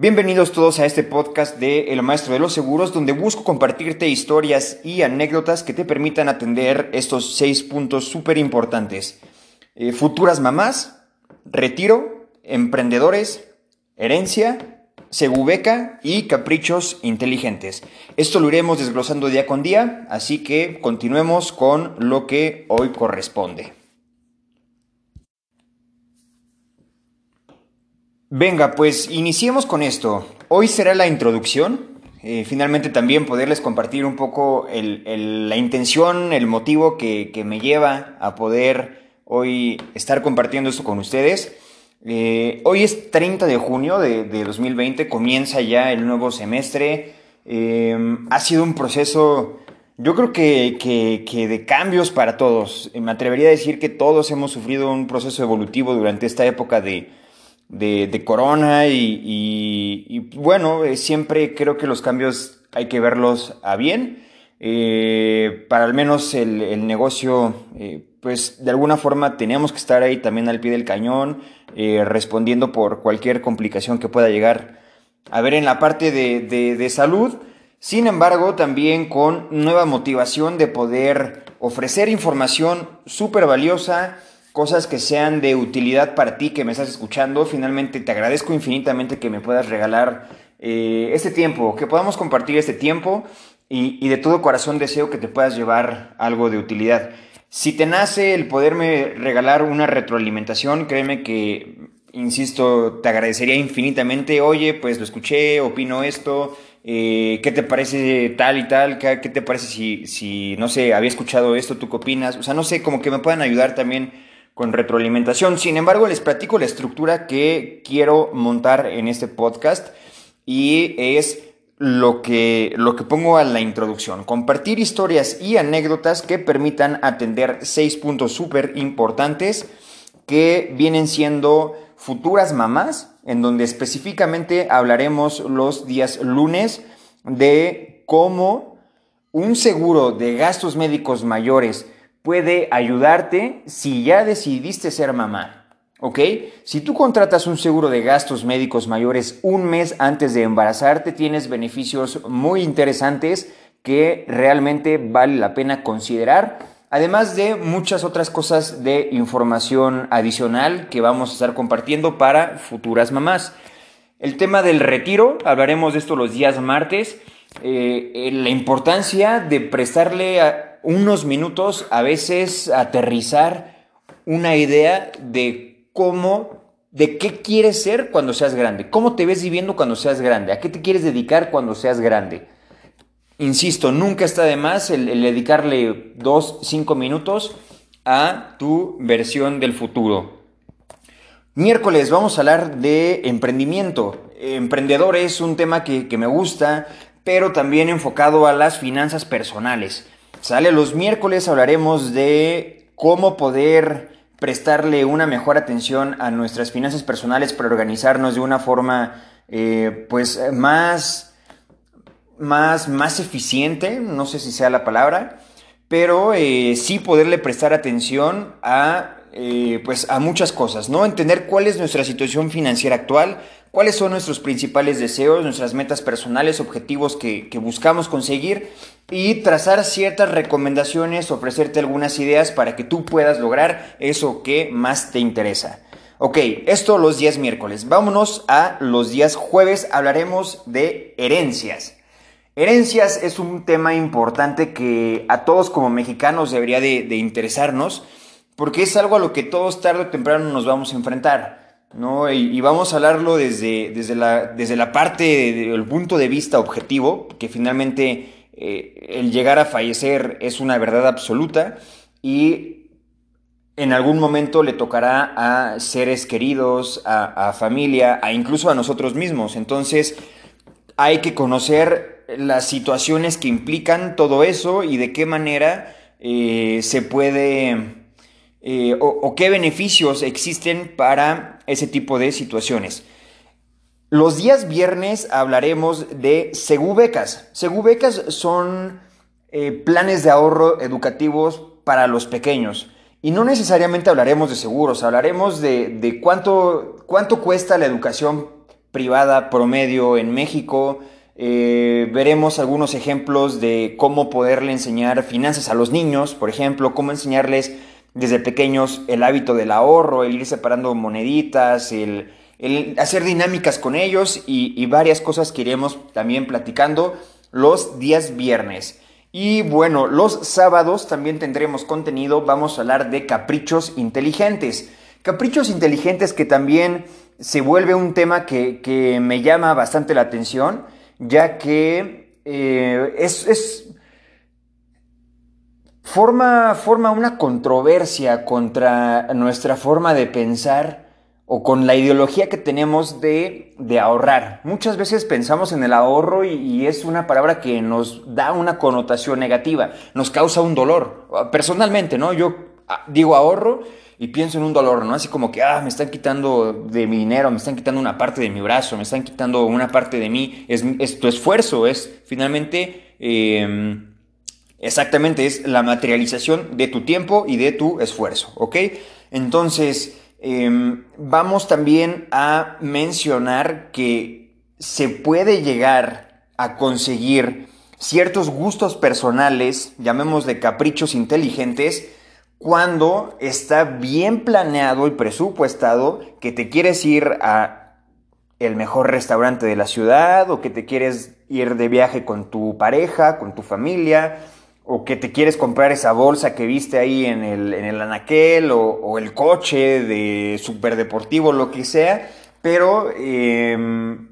Bienvenidos todos a este podcast de El Maestro de los Seguros, donde busco compartirte historias y anécdotas que te permitan atender estos seis puntos súper importantes. Eh, futuras mamás, retiro, emprendedores, herencia, segubeca y caprichos inteligentes. Esto lo iremos desglosando día con día, así que continuemos con lo que hoy corresponde. Venga, pues iniciemos con esto. Hoy será la introducción. Eh, finalmente también poderles compartir un poco la intención, el motivo que, me lleva a poder hoy estar compartiendo esto con ustedes. Eh, hoy es 30 de junio de, 2020, comienza ya el nuevo semestre. Em, ha sido un proceso, yo creo que, que de cambios para todos. Me atrevería a decir que todos hemos sufrido un proceso evolutivo durante esta época de, de, corona y, bueno, eh, siempre creo que los cambios hay que verlos a bien. Eh, para al menos el, negocio, eh, pues de alguna forma tenemos que estar ahí también al pie del cañón, respondiendo por cualquier complicación que pueda llegar a ver en la parte de, de salud. Sin embargo, también con nueva motivación de poder ofrecer información súper valiosa, cosas que sean de utilidad para ti que me estás escuchando. Finalmente te agradezco infinitamente que me puedas regalar eh, este tiempo, que podamos compartir este tiempo y, de todo corazón deseo que te puedas llevar algo de utilidad. Si te nace el poderme regalar una retroalimentación, créeme que, insisto, te agradecería infinitamente. Oye, pues lo escuché, opino esto. Eh, ¿Qué te parece tal y tal? ¿Qué, te parece si, si, no sé, había escuchado esto? ¿Tú qué opinas? O sea, no sé, como que me puedan ayudar también con retroalimentación. Sin embargo, les platico la estructura que quiero montar en este podcast y es lo que, lo que pongo a la introducción. Compartir historias y anécdotas que permitan atender seis puntos súper importantes que vienen siendo futuras mamás, en donde específicamente hablaremos los días lunes de cómo un seguro de gastos médicos mayores puede ayudarte si ya decidiste ser mamá. ¿Ok? Si tú contratas un seguro de gastos médicos mayores un mes antes de embarazarte, tienes beneficios muy interesantes que realmente vale la pena considerar. Además de muchas otras cosas de información adicional que vamos a estar compartiendo para futuras mamás. El tema del retiro, hablaremos de esto los días martes. Eh, la importancia de prestarle unos minutos a veces aterrizar una idea de cómo, de qué quieres ser cuando seas grande, cómo te ves viviendo cuando seas grande, a qué te quieres dedicar cuando seas grande. Insisto, nunca está de más el, dedicarle dos, cinco minutos a tu versión del futuro. Miércoles vamos a hablar de emprendimiento. Emprendedor es un tema que, que me gusta, pero también enfocado a las finanzas personales. Sale los miércoles, hablaremos de cómo poder prestarle una mejor atención a nuestras finanzas personales para organizarnos de una forma eh, pues más, más, más eficiente, no sé si sea la palabra, pero eh, sí poderle prestar atención a eh, pues a muchas cosas, ¿no? Entender cuál es nuestra situación financiera actual, cuáles son nuestros principales deseos, nuestras metas personales, objetivos que, buscamos conseguir y trazar ciertas recomendaciones, ofrecerte algunas ideas para que tú puedas lograr eso que más te interesa. Ok, esto los días miércoles. Vámonos a los días jueves. Hablaremos de herencias. Herencias es un tema importante que a todos como mexicanos debería de, interesarnos porque es algo a lo que todos tarde o temprano nos vamos a enfrentar. ¿No? Y, vamos a hablarlo desde, desde, la, desde la parte del punto de vista objetivo, que finalmente eh, el llegar a fallecer es una verdad absoluta y en algún momento le tocará a seres queridos, a, familia, a incluso a nosotros mismos. Entonces hay que conocer las situaciones que implican todo eso y de qué manera eh, se puede eh, o qué beneficios existen para ese tipo de situaciones. Los días viernes hablaremos de Segubecas. Segubecas son eh, planes de ahorro educativos para los pequeños. Y no necesariamente hablaremos de seguros, hablaremos de, cuánto, cuánto cuesta la educación privada promedio en México. Eh, veremos algunos ejemplos de cómo poderle enseñar finanzas a los niños, por ejemplo, cómo enseñarles desde pequeños el hábito del ahorro, el ir separando moneditas, el, hacer dinámicas con ellos y, varias cosas que iremos también platicando los días viernes. Y bueno, los sábados también tendremos contenido, vamos a hablar de caprichos inteligentes. Caprichos inteligentes que también se vuelve un tema que, me llama bastante la atención, ya que eh, es, forma, forma una controversia contra nuestra forma de pensar o con la ideología que tenemos de, ahorrar. Muchas veces pensamos en el ahorro y, es una palabra que nos da una connotación negativa, nos causa un dolor. Personalmente, ¿no? Yo ah, digo ahorro y pienso en un dolor, ¿no? Así como que, ah, me están quitando de mi dinero, me están quitando una parte de mi brazo, me están quitando una parte de mí. Es, tu esfuerzo, es finalmente... Em, exactamente, es la materialización de tu tiempo y de tu esfuerzo, ¿ok? Entonces, Em, vamos también a mencionar que se puede llegar a conseguir ciertos gustos personales, llamémosle caprichos inteligentes, cuando está bien planeado y presupuestado que te quieres ir a el mejor restaurante de la ciudad o que te quieres ir de viaje con tu pareja, con tu familia, o que te quieres comprar esa bolsa que viste ahí en el, en el anaquel o, el coche de superdeportivo, lo que sea, pero em,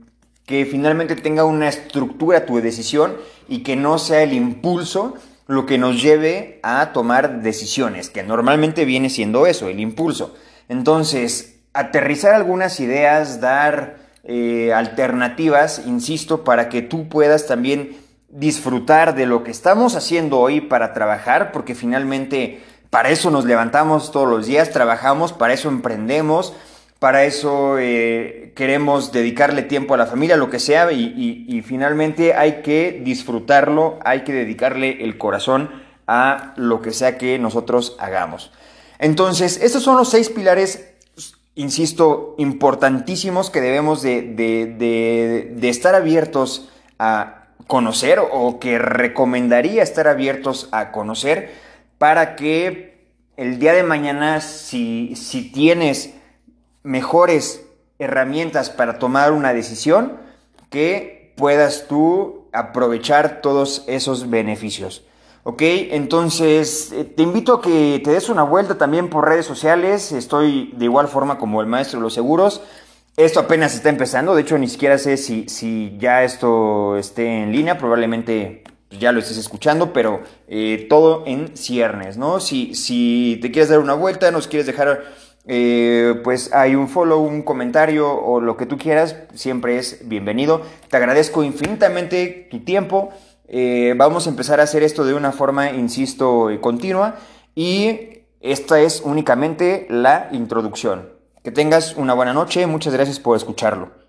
que finalmente tenga una estructura tu decisión y que no sea el impulso lo que nos lleve a tomar decisiones, que normalmente viene siendo eso, el impulso. Entonces, aterrizar algunas ideas, dar eh, alternativas, insisto, para que tú puedas también disfrutar de lo que estamos haciendo hoy para trabajar, porque finalmente para eso nos levantamos todos los días, trabajamos, para eso emprendemos, para eso eh, queremos dedicarle tiempo a la familia, lo que sea, y, finalmente hay que disfrutarlo, hay que dedicarle el corazón a lo que sea que nosotros hagamos. Entonces, estos son los seis pilares, insisto, importantísimos que debemos de, de estar abiertos a, conocer o que recomendaría estar abiertos a conocer para que el día de mañana, si, si tienes mejores herramientas para tomar una decisión, que puedas tú aprovechar todos esos beneficios. ¿Ok? Entonces, eh, te invito a que te des una vuelta también por redes sociales. Estoy de igual forma como el maestro de los seguros. Esto apenas está empezando, de hecho ni siquiera sé si, si ya esto esté en línea, probablemente ya lo estés escuchando, pero eh, todo en ciernes, ¿no? Si, si te quieres dar una vuelta, nos quieres dejar, eh, pues hay un follow, un comentario o lo que tú quieras, siempre es bienvenido. Te agradezco infinitamente tu tiempo. Eh, vamos a empezar a hacer esto de una forma, insisto, continua y esta es únicamente la introducción. Que tengas una buena noche, muchas gracias por escucharlo.